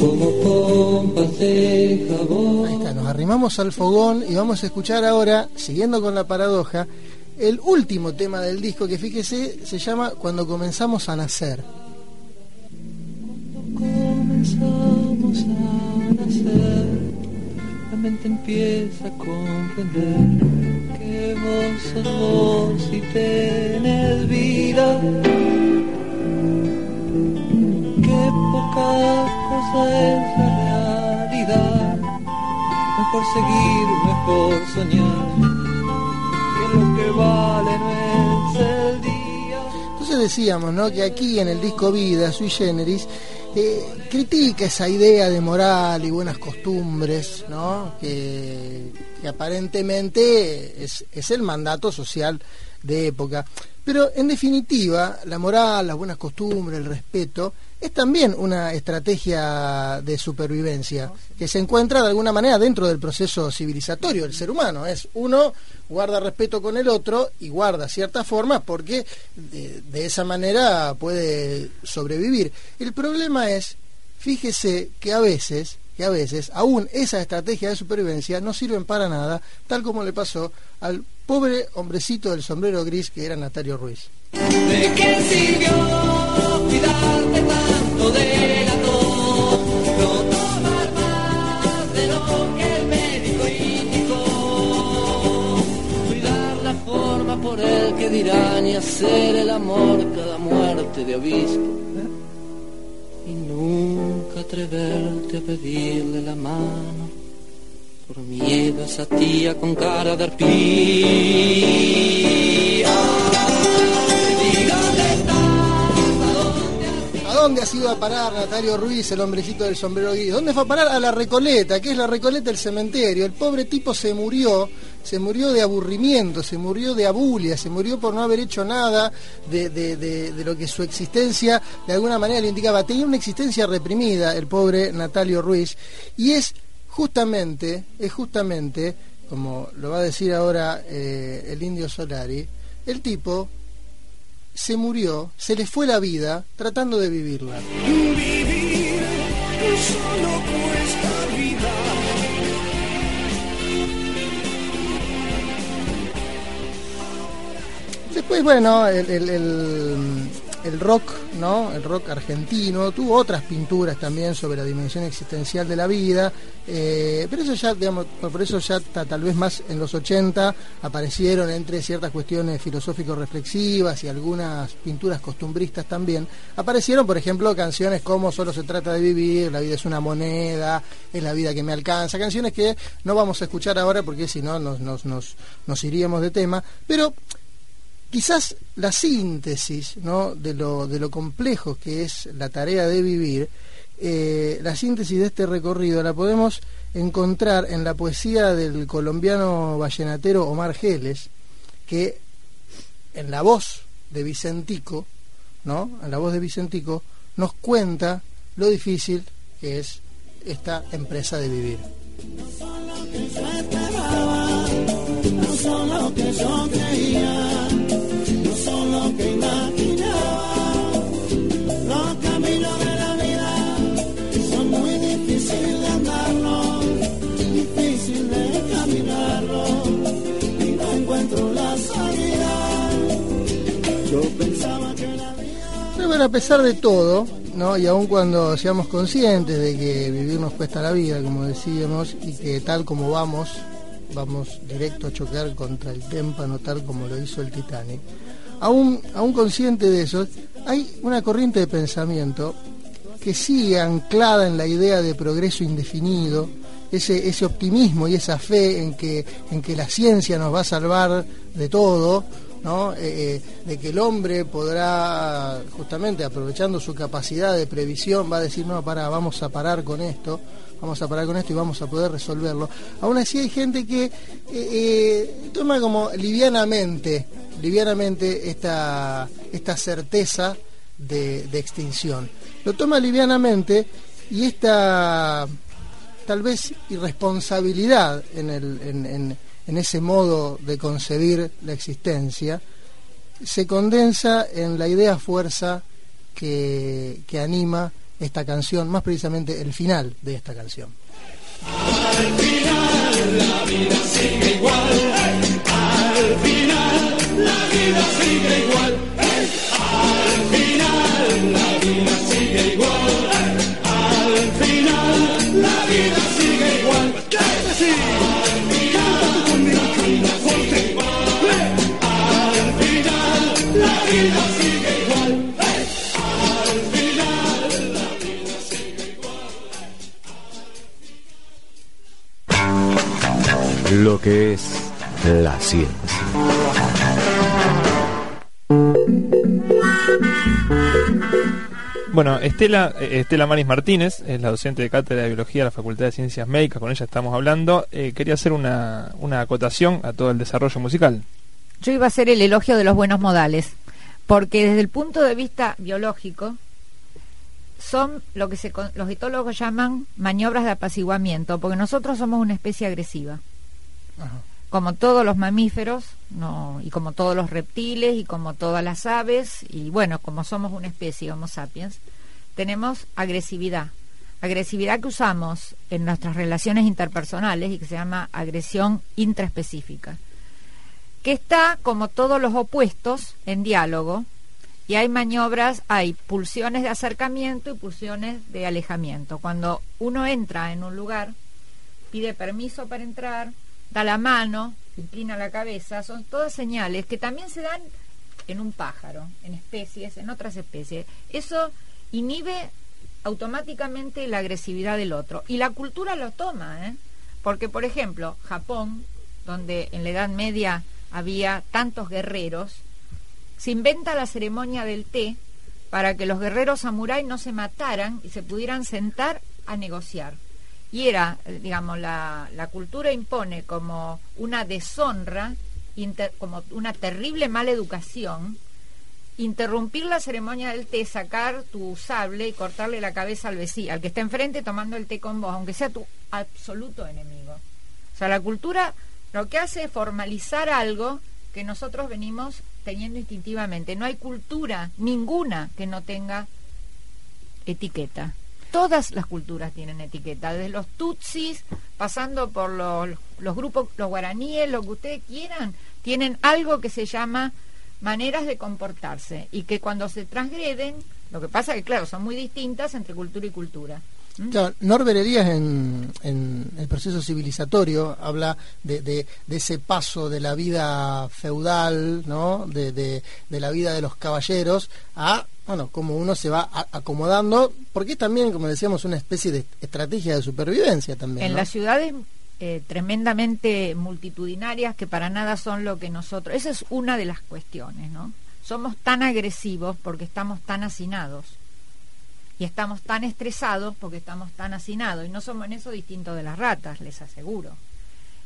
como pompas de jabón. Ahí está, nos arrimamos al fogón y vamos a escuchar ahora, siguiendo con la paradoja, el último tema del disco que fíjese se llama Cuando comenzamos a nacer. comenzamos a nacer, la mente empieza a comprender que vos sos vos y tenés vida. Qué poca cosa es la realidad. mejor seguir, mejor soñar. Que lo que vale no es el día. Entonces decíamos, ¿no? Que aquí en el disco Vida, Sui Generis, critica esa idea de moral y buenas costumbres, ¿no? Que, que aparentemente es, es el mandato social de época. Pero en definitiva, la moral, las buenas costumbres, el respeto, es también una estrategia de supervivencia que se encuentra de alguna manera dentro del proceso civilizatorio del ser humano. Es uno guarda respeto con el otro y guarda ciertas formas porque de, esa manera puede sobrevivir. El problema es, fíjese que a veces que a veces aún esa estrategia de supervivencia no sirven para nada, tal como le pasó al pobre hombrecito del sombrero gris que era Natario Ruiz. ¿De qué sirvió cuidarte Cuidar la forma por el que dirán y hacer el amor cada muerte de obispo. Y nunca atreverte a pedirle la mano por miedo a esa tía con cara de arpía. Dónde has ido a parar Natario Ruiz, el hombrecito del sombrero gris? ¿Dónde fue a parar? A la Recoleta, que es la Recoleta del cementerio. El pobre tipo se murió, se murió de aburrimiento, se murió de abulia, se murió por no haber hecho nada de lo que su existencia de alguna manera le indicaba. Tenía una existencia reprimida el pobre Natalio Ruiz y es justamente, es justamente, como lo va a decir ahora eh, el indio Solari, el tipo se murió, se le fue la vida tratando de vivirla. Vivir solo cuesta vida. Después, bueno, el- el rock, ¿no? El rock argentino tuvo otras pinturas también sobre la dimensión existencial de la vida, eh, pero eso ya, digamos, por eso ya ta- tal vez más en los 80 aparecieron entre ciertas cuestiones filosófico-reflexivas y algunas pinturas costumbristas también, aparecieron, por ejemplo, canciones como Solo se trata de vivir, La vida es una moneda, Es la vida que me alcanza, canciones que no vamos a escuchar ahora porque si no nos, nos, nos, nos iríamos de tema, pero quizás la síntesis ¿no? de, lo, complejo que es la tarea de vivir, eh, la síntesis de este recorrido la podemos encontrar en la poesía del colombiano vallenatero Omar Geles, que en la voz de Vicentico, ¿no? en la voz de Vicentico, nos cuenta lo difícil que es esta empresa de vivir. No son Pero bueno, a pesar de todo, ¿no? y aun cuando seamos conscientes de que vivir nos cuesta la vida, como decíamos, y que tal como vamos, vamos directo a chocar contra el témpano, tal como lo hizo el Titanic, aún, aún consciente de eso, hay una corriente de pensamiento que sigue anclada en la idea de progreso indefinido, ese, ese optimismo y esa fe en que, en que la ciencia nos va a salvar de todo, ¿no? Eh, eh, de que el hombre podrá, justamente aprovechando su capacidad de previsión, va a decir, no, para, vamos a parar con esto, vamos a parar con esto y vamos a poder resolverlo. Aún así hay gente que eh, eh, toma como livianamente, livianamente esta, esta certeza de, extinción. Lo toma livianamente y esta tal vez irresponsabilidad en, en- en ese modo de concebir la existencia se condensa en la idea fuerza que, que anima esta canción, más precisamente el final de esta canción. Bueno, Estela, eh, Estela Maris Martínez es la docente de Cátedra de Biología de la Facultad de Ciencias Médicas, con ella estamos hablando. Eh, quería hacer una, una acotación a todo el desarrollo musical. Yo iba a hacer el elogio de los buenos modales, porque desde el punto de vista biológico son lo que se, con- los etólogos llaman maniobras de apaciguamiento, porque nosotros somos una especie agresiva. Como todos los mamíferos, y como todos los reptiles, y como todas las aves, y bueno, como somos una especie, Homo sapiens, tenemos agresividad. Agresividad que usamos en nuestras relaciones interpersonales y que se llama agresión intraespecífica que está, como todos los opuestos, en diálogo, y hay maniobras, hay pulsiones de acercamiento y pulsiones de alejamiento. Cuando uno entra en un lugar, pide permiso para entrar, da la mano, inclina la cabeza, son todas señales que también se dan en un pájaro, en especies, en otras especies. Eso inhibe automáticamente la agresividad del otro. Y la cultura lo toma, ¿eh? Porque, por ejemplo, Japón, donde en la Edad Media había tantos guerreros, se inventa la ceremonia del té para que los guerreros samuráis no se mataran y se pudieran sentar a negociar. Y era, eh, digamos, la, la cultura impone como una deshonra, como una terrible mala educación, interrumpir la ceremonia del té, sacar tu sable y cortarle la cabeza al vecino, al que está enfrente tomando el té con vos, aunque sea tu absoluto enemigo. O sea, la cultura lo que hace es formalizar algo que nosotros venimos teniendo instintivamente. No hay cultura ninguna que no tenga etiqueta. Todas las culturas tienen etiqueta, desde los tutsis, pasando por los, grupos, los guaraníes, lo que ustedes quieran, tienen algo que se llama maneras de comportarse y que cuando se transgreden, lo que pasa es que, claro, son muy distintas entre cultura y cultura. Claro, Norbert en, el proceso civilizatorio habla de, ese paso de la vida feudal, ¿no? De la vida de los caballeros a, bueno, como uno se va acomodando, porque es también, como decíamos, una especie de estrategia de supervivencia también. En ¿no? las ciudades eh, tremendamente multitudinarias que para nada son lo que nosotros. Esa es una de las cuestiones, ¿no? Somos tan agresivos porque estamos tan hacinados. Y estamos tan estresados porque estamos tan hacinados. Y no somos en eso distintos de las ratas, les aseguro.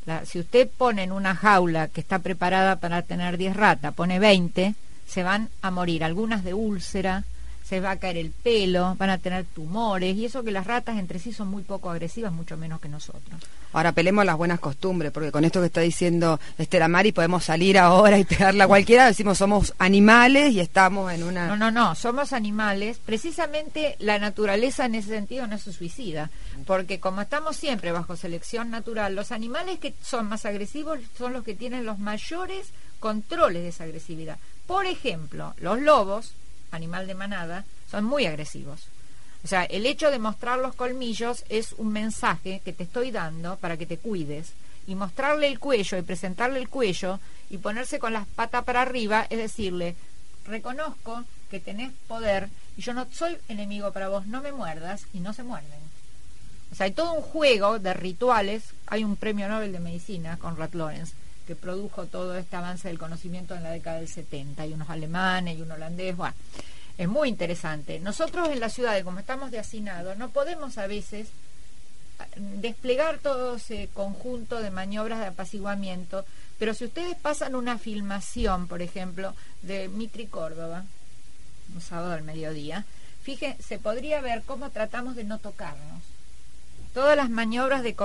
La- si usted pone en una jaula que está preparada para tener 10 ratas, pone 20, se van a morir. Algunas de úlcera, se va a caer el pelo, van a tener tumores. Y eso que las ratas entre sí son muy poco agresivas, mucho menos que nosotros. Ahora pelemos las buenas costumbres, porque con esto que está diciendo Estela Mari podemos salir ahora y pegarla a cualquiera, decimos somos animales y estamos en una... No, no, no, somos animales. Precisamente la naturaleza en ese sentido no se suicida, porque como estamos siempre bajo selección natural, los animales que son más agresivos son los que tienen los mayores controles de esa agresividad. Por ejemplo, los lobos, animal de manada, son muy agresivos. O sea, el hecho de mostrar los colmillos es un mensaje que te estoy dando para que te cuides. Y mostrarle el cuello y presentarle el cuello y ponerse con las patas para arriba es decirle, reconozco que tenés poder y yo no soy enemigo para vos, no me muerdas y no se muerden. O sea, hay todo un juego de rituales. Hay un premio Nobel de Medicina, Conrad Lorenz, que produjo todo este avance del conocimiento en la década del 70. Hay unos alemanes y un holandés. Bueno, es muy interesante. Nosotros en la ciudad, como estamos de hacinado, no podemos a veces ah, desplegar todo ese conjunto de maniobras de apaciguamiento, pero si ustedes pasan una filmación, por ejemplo, de Mitri Córdoba, un sábado al mediodía, fíjense, se podría ver cómo tratamos de no tocarnos. Todas las maniobras de,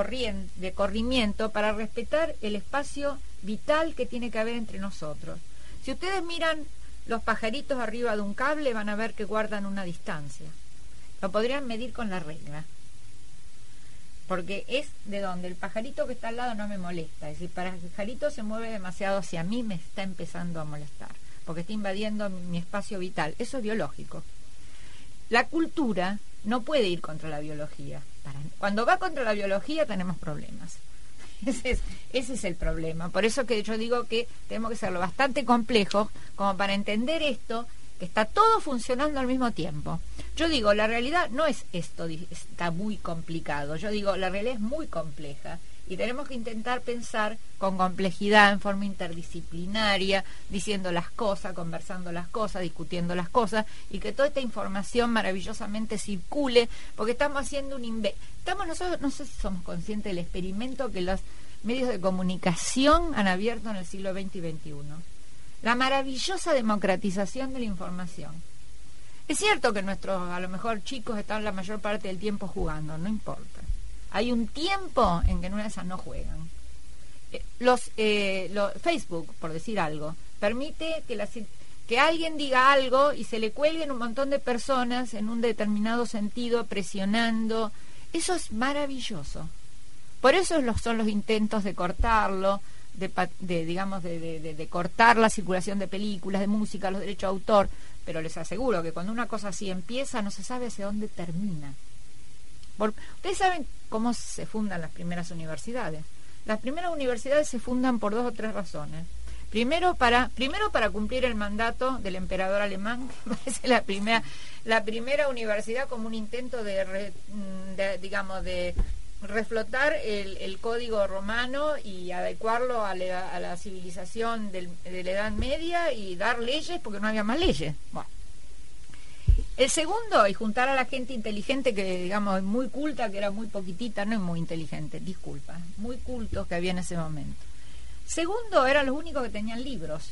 de corrimiento para respetar el espacio vital que tiene que haber entre nosotros. Si ustedes miran los pajaritos arriba de un cable, van a ver que guardan una distancia. Lo podrían medir con la regla. Porque es de donde el pajarito que está al lado no me molesta. Es decir, para el pajarito se mueve demasiado hacia mí, me está empezando a molestar. Porque está invadiendo mi espacio vital. Eso es biológico. La cultura no puede ir contra la biología. Para- cuando va contra la biología tenemos problemas. Ese es, ese es el problema. Por eso que yo digo que tenemos que serlo bastante complejos como para entender esto, que está todo funcionando al mismo tiempo. Yo digo, la realidad no es esto, está muy complicado. Yo digo, la realidad es muy compleja Y tenemos que intentar pensar con complejidad, en forma interdisciplinaria, diciendo las cosas, conversando las cosas, discutiendo las cosas, y que toda esta información maravillosamente circule, porque estamos haciendo un... inve- Estamos nosotros, no sé si somos conscientes del experimento que los medios de comunicación han abierto en el siglo XX y XXI. La maravillosa democratización de la información. Es cierto que nuestros, a lo mejor, chicos están la mayor parte del tiempo jugando, no importa. Hay un tiempo en que en una de esas no juegan. Eh, Los, eh, Facebook, por decir algo, permite que, la que alguien diga algo y se le cuelguen un montón de personas en un determinado sentido, presionando. Eso es maravilloso. Por eso son los intentos de cortarlo, de, de, digamos, de- de cortar la circulación de películas, de música, los derechos de autor. Pero les aseguro que cuando una cosa así empieza, no se sabe hacia dónde termina. Ustedes saben cómo se fundan las primeras universidades. Las primeras universidades se fundan por dos o tres razones. Primero para, primero para cumplir el mandato del emperador alemán, que parece la primera, la primera universidad como un intento de, re- mm, digamos, de reflotar el, el código romano y adecuarlo a la, a la civilización del- de la Edad Media y dar leyes porque no había más leyes. Bueno. El segundo, y juntar a la gente inteligente que, digamos, muy culta, que era muy poquitita, no es muy inteligente, disculpa, muy cultos que había en ese momento. Segundo, eran los únicos que tenían libros,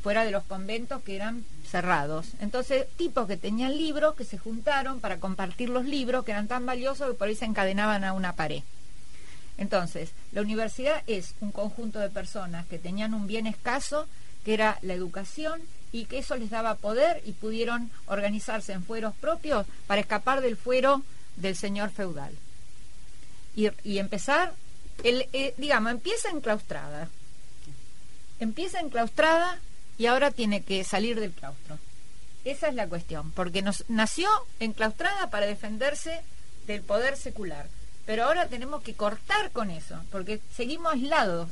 fuera de los conventos que eran cerrados. Entonces, tipos que tenían libros que se juntaron para compartir los libros que eran tan valiosos que por ahí se encadenaban a una pared. Entonces, la universidad es un conjunto de personas que tenían un bien escaso, que era la educación, y que eso les daba poder y pudieron organizarse en fueros propios para escapar del fuero del señor feudal. Y, y empezar, el, eh, digamos, empieza enclaustrada. Empieza enclaustrada y ahora tiene que salir del claustro. Esa es la cuestión, porque nos nació enclaustrada para defenderse del poder secular. Pero ahora tenemos que cortar con eso, porque seguimos aislados.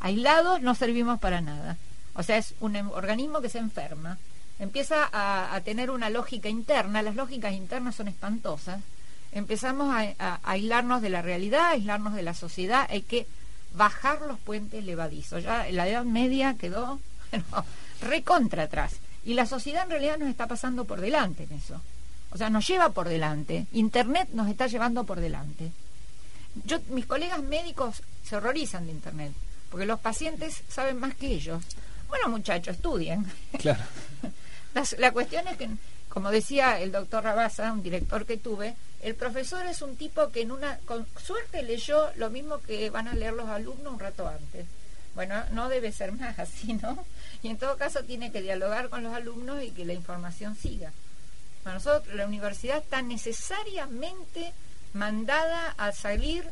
Aislados no servimos para nada. O sea, es un em- organismo que se enferma. Empieza a, tener una lógica interna. Las lógicas internas son espantosas. Empezamos a aislarnos de la realidad, a aislarnos de la sociedad. Hay que bajar los puentes levadizos. Ya la Edad Media quedó bueno, recontra atrás. Y la sociedad en realidad nos está pasando por delante en eso. O sea, nos lleva por delante. Internet nos está llevando por delante. Yo, mis colegas médicos se horrorizan de Internet, porque los pacientes saben más que ellos. Bueno, muchachos, estudien. Claro. La cuestión es que, como decía el doctor Rabasa, un director que tuve, el profesor es un tipo que en una, con suerte leyó lo mismo que van a leer los alumnos un rato antes. Bueno, no debe ser más así, ¿no? Y en todo caso tiene que dialogar con los alumnos y que la información siga. Para nosotros la universidad está necesariamente mandada a salir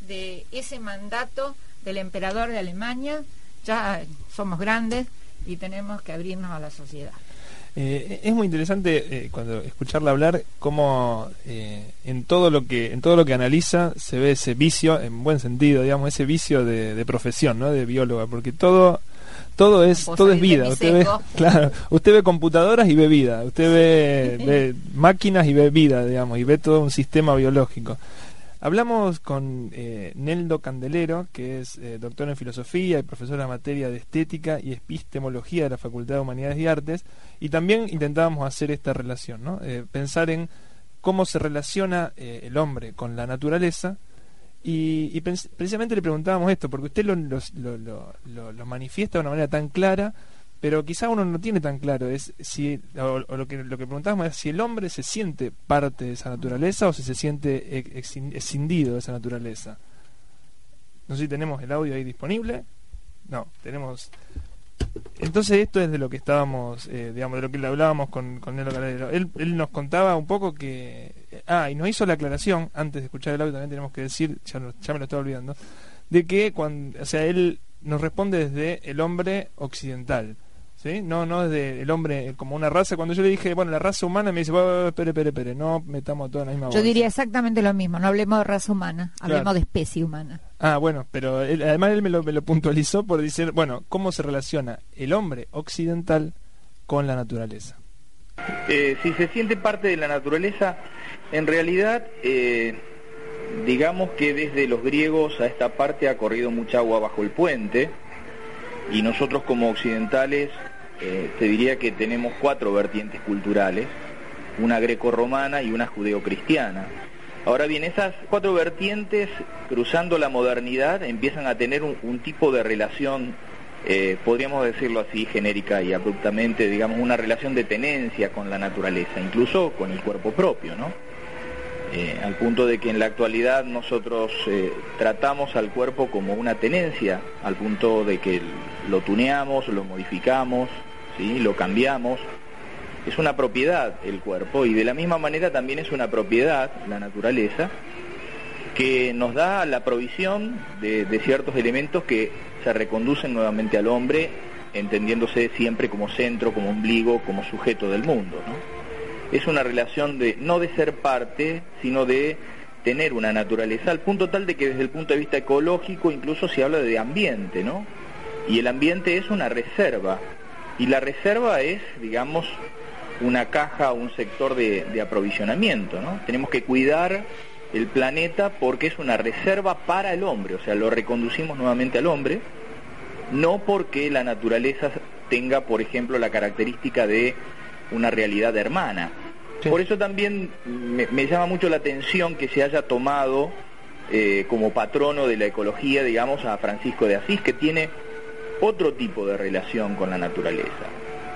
de ese mandato del emperador de Alemania. Ya somos grandes y tenemos que abrirnos a la sociedad. Eh, es muy interesante eh, cuando escucharla hablar cómo eh, en todo lo que en todo lo que analiza se ve ese vicio en buen sentido digamos ese vicio de, de profesión no de bióloga porque todo todo es Puedo todo es vida. usted ve claro usted ve computadoras y ve vida. Usted ve, ve máquinas y ve vida digamos y ve todo un sistema biológico Hablamos con eh, Neldo Candelero, que es eh, doctor en filosofía y profesor de materia de estética y epistemología de la Facultad de Humanidades y Artes, y también intentábamos hacer esta relación, ¿no? Eh, pensar en cómo se relaciona eh, el hombre con la naturaleza, y, y precisamente le preguntábamos esto, porque usted lo, lo- lo- lo manifiesta de una manera tan clara, pero quizá uno no tiene tan claro es si o, lo que lo que preguntábamos es si el hombre se siente parte de esa naturaleza o si se siente escindido de esa naturaleza. No sé si tenemos el audio ahí disponible. No tenemos entonces esto es de lo que estábamos eh, digamos de lo que le hablábamos con, con Nelo Calero. Él, él nos contaba un poco que ah y nos hizo la aclaración antes de escuchar el audio también tenemos que decir ya, no- ya me lo estaba olvidando de que cuando o sea él nos responde desde el hombre occidental ¿sí? No, no desde el hombre como una raza. Cuando yo le dije, bueno, la raza humana, me dice, "Oh, espere, espere, espere, no metamos toda en la misma Yo bolsa". diría exactamente lo mismo, no hablemos de raza humana, hablemos Claro. de especie humana. Ah, bueno, pero él- además él me lo, me lo puntualizó por decir, bueno, ¿cómo se relaciona el hombre occidental con la naturaleza? Eh, si se siente parte de la naturaleza, en realidad eh, digamos que desde los griegos a esta parte ha corrido mucha agua bajo el puente y nosotros como occidentales eh, te diría que tenemos cuatro vertientes culturales, una greco-romana y una judeo-cristiana. Ahora bien, esas cuatro vertientes, cruzando la modernidad, empiezan a tener un, un tipo de relación, eh, podríamos decirlo así, genérica y abruptamente, digamos, una relación de tenencia con la naturaleza, incluso con el cuerpo propio, ¿no? Eh, al punto de que en la actualidad nosotros eh, tratamos al cuerpo como una tenencia, al punto de que lo tuneamos, lo modificamos, lo cambiamos. Es una propiedad el cuerpo y de la misma manera también es una propiedad la naturaleza que nos da la provisión de, ciertos elementos que se reconducen nuevamente al hombre, entendiéndose siempre como centro, como ombligo, como sujeto del mundo. es una relación de no de ser parte, sino de tener una naturaleza, al punto tal de que desde el punto de vista ecológico incluso se habla de ambiente, ¿no? Y el ambiente es una reserva, y la reserva es, digamos, una caja, un sector de, de aprovisionamiento, ¿no? Tenemos que cuidar el planeta porque es una reserva para el hombre, o sea, lo reconducimos nuevamente al hombre, no porque la naturaleza tenga, por ejemplo, la característica de una realidad hermana. Por eso también me, me, llama mucho la atención que se haya tomado eh, como patrono de la ecología, digamos, a Francisco de Asís, que tiene otro tipo de relación con la naturaleza.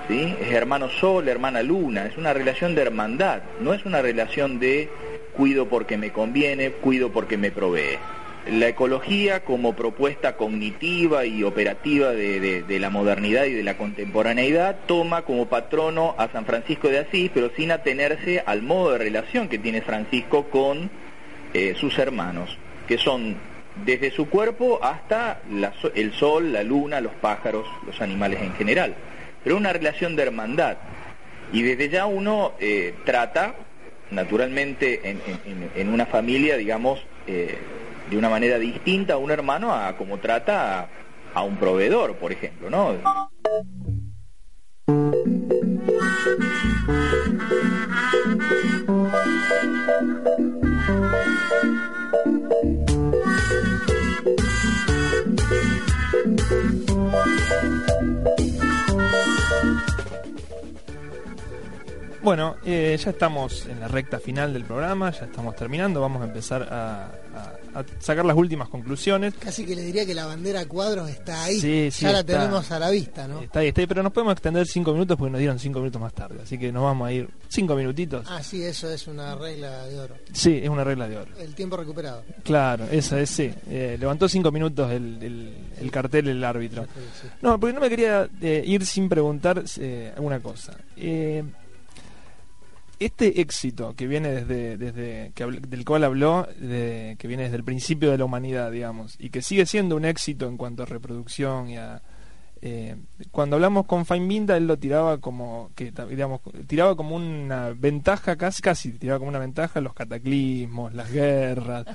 ¿sí? Es hermano sol, hermana luna, es una relación de hermandad, no es una relación de cuido porque me conviene, cuido porque me provee la ecología como propuesta cognitiva y operativa de, la modernidad y de la contemporaneidad toma como patrono a San Francisco de Asís, pero sin atenerse al modo de relación que tiene Francisco con eh, sus hermanos, que son desde su cuerpo hasta la, el sol, la luna, los pájaros, los animales en general, pero una relación de hermandad. Y desde ya uno eh, trata, naturalmente, en, en, una familia, digamos, eh, de una manera distinta a un hermano a como trata a, a un proveedor, por ejemplo, ¿no? Bueno, eh, ya estamos en la recta final del programa, ya estamos terminando, vamos a empezar a, a, a, sacar las últimas conclusiones. Casi que le diría que la bandera cuadros está ahí, sí, sí, ya la está, tenemos a la vista, ¿no? Está ahí, está ahí, pero nos podemos extender cinco minutos porque nos dieron cinco minutos más tarde, así que nos vamos a ir cinco minutitos. Ah, sí, eso es una regla de oro. Sí, es una regla de oro. El tiempo recuperado. Claro, esa es, sí. Eh, levantó cinco minutos el, el, el, cartel el árbitro. Sí, no, porque no me quería eh, ir sin preguntar eh, una cosa. Eh, este éxito que viene desde, desde que, del cual habló, de, que viene desde el principio de la humanidad, digamos, y que sigue siendo un éxito en cuanto a reproducción y a, eh, cuando hablamos con Feinbinda él lo tiraba como que digamos tiraba como una ventaja casi casi tiraba como una ventaja los cataclismos las guerras.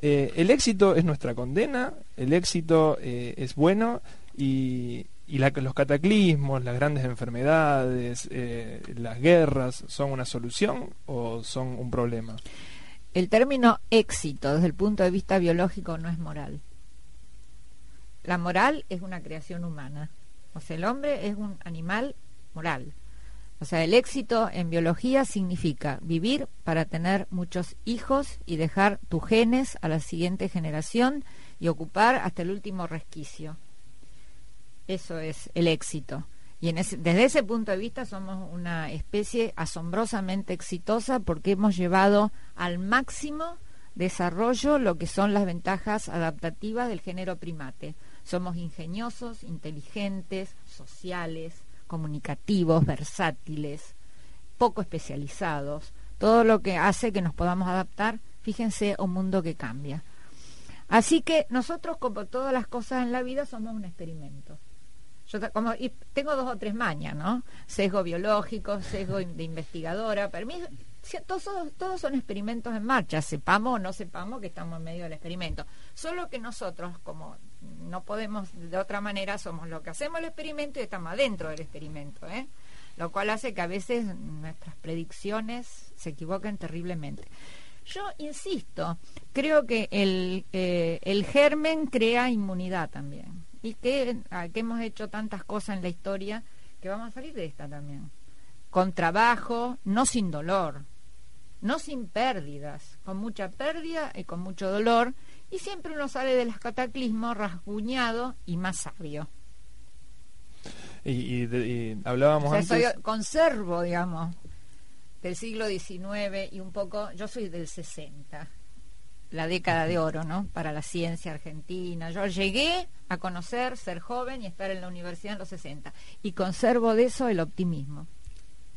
Eh, el éxito es nuestra condena el éxito eh, es bueno y, y la, los cataclismos, las grandes enfermedades, eh, las guerras, ¿son una solución o son un problema? El término éxito desde el punto de vista biológico no es moral. La moral es una creación humana. O sea, el hombre es un animal moral. O sea, el éxito en biología significa vivir para tener muchos hijos y dejar tus genes a la siguiente generación y ocupar hasta el último resquicio. Eso es el éxito. Y desde ese punto de vista somos una especie asombrosamente exitosa porque hemos llevado al máximo desarrollo lo que son las ventajas adaptativas del género primate. Somos ingeniosos, inteligentes, sociales, comunicativos, versátiles, poco especializados, todo lo que hace que nos podamos adaptar, fíjense, un mundo que cambia. Así que nosotros, como todas las cosas en la vida, somos un experimento. Yo como, y tengo dos o tres mañas, ¿no? Sesgo biológico, sesgo de investigadora. Para mí, todos, todos son experimentos en marcha, sepamos o no sepamos que estamos en medio del experimento. Solo que nosotros, como no podemos de otra manera, somos lo que hacemos el experimento y estamos adentro del experimento, ¿eh? Lo cual hace que a veces nuestras predicciones se equivoquen terriblemente. Yo insisto, creo que el, eh, el germen crea inmunidad también. Y que, que hemos hecho tantas cosas en la historia que vamos a salir de esta también. Con trabajo, no sin dolor, no sin pérdidas, con mucha pérdida y con mucho dolor, y siempre uno sale de los cataclismos rasguñado y más sabio. Y, y de- y hablábamos O sea, antes. soy conservo, digamos, del siglo XIX y un poco, yo soy del 60, la década de oro, ¿no? Para la ciencia argentina. Yo llegué a conocer, ser joven y estar en la universidad en los 60 y conservo de eso el optimismo.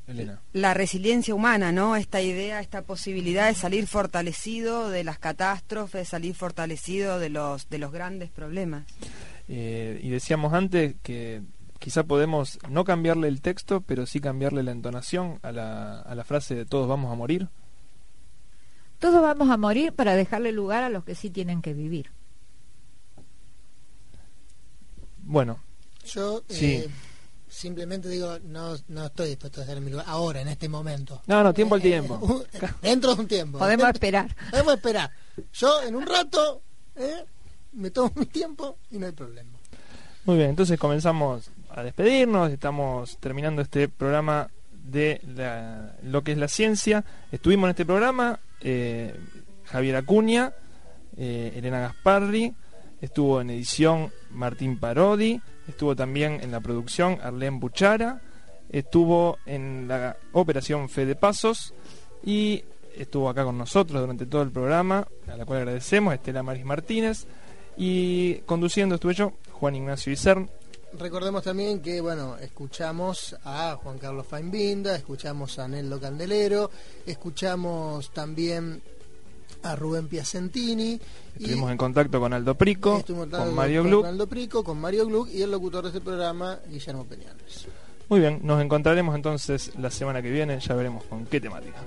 Elena. La resiliencia humana, ¿no? Esta idea, esta posibilidad de salir fortalecido de las catástrofes, salir fortalecido de los de los grandes problemas. Eh, y decíamos antes que quizá podemos no cambiarle el texto, pero sí cambiarle la entonación a la, a la frase de todos vamos a morir. Todos vamos a morir para dejarle lugar a los que sí tienen que vivir. Bueno, Yo Sí. eh, simplemente digo, no, no estoy dispuesto a hacer mi lugar ahora, en este momento. no, no, tiempo al Eh, tiempo. uh, dentro de un tiempo. Podemos esperar. Podemos esperar. Yo en un rato eh, me tomo mi tiempo y no hay problema. Muy bien, entonces comenzamos a despedirnos, estamos terminando este programa de lo que es la ciencia. Estuvimos en este programa eh, Javier Acuña, eh, Elena Gasparri, estuvo en edición Martín Parodi, estuvo también en la producción Arlene Buchara, estuvo en la operación Fede Pasos y estuvo acá con nosotros durante todo el programa, a la cual agradecemos, Estela Maris Martínez, y conduciendo estuve yo, Juan Ignacio Isern. Recordemos también que, bueno, escuchamos a Juan Carlos Fainbinda, escuchamos a Nello Candelero, escuchamos también a Rubén Piacentini. y Estuvimos en contacto con Aldo Prico, con hablando Mario con Gluck. Aldo Prico, con Mario Gluck y el locutor de este programa, Guillermo Peñales. Muy bien, nos encontraremos entonces la semana que viene, ya veremos con qué temática.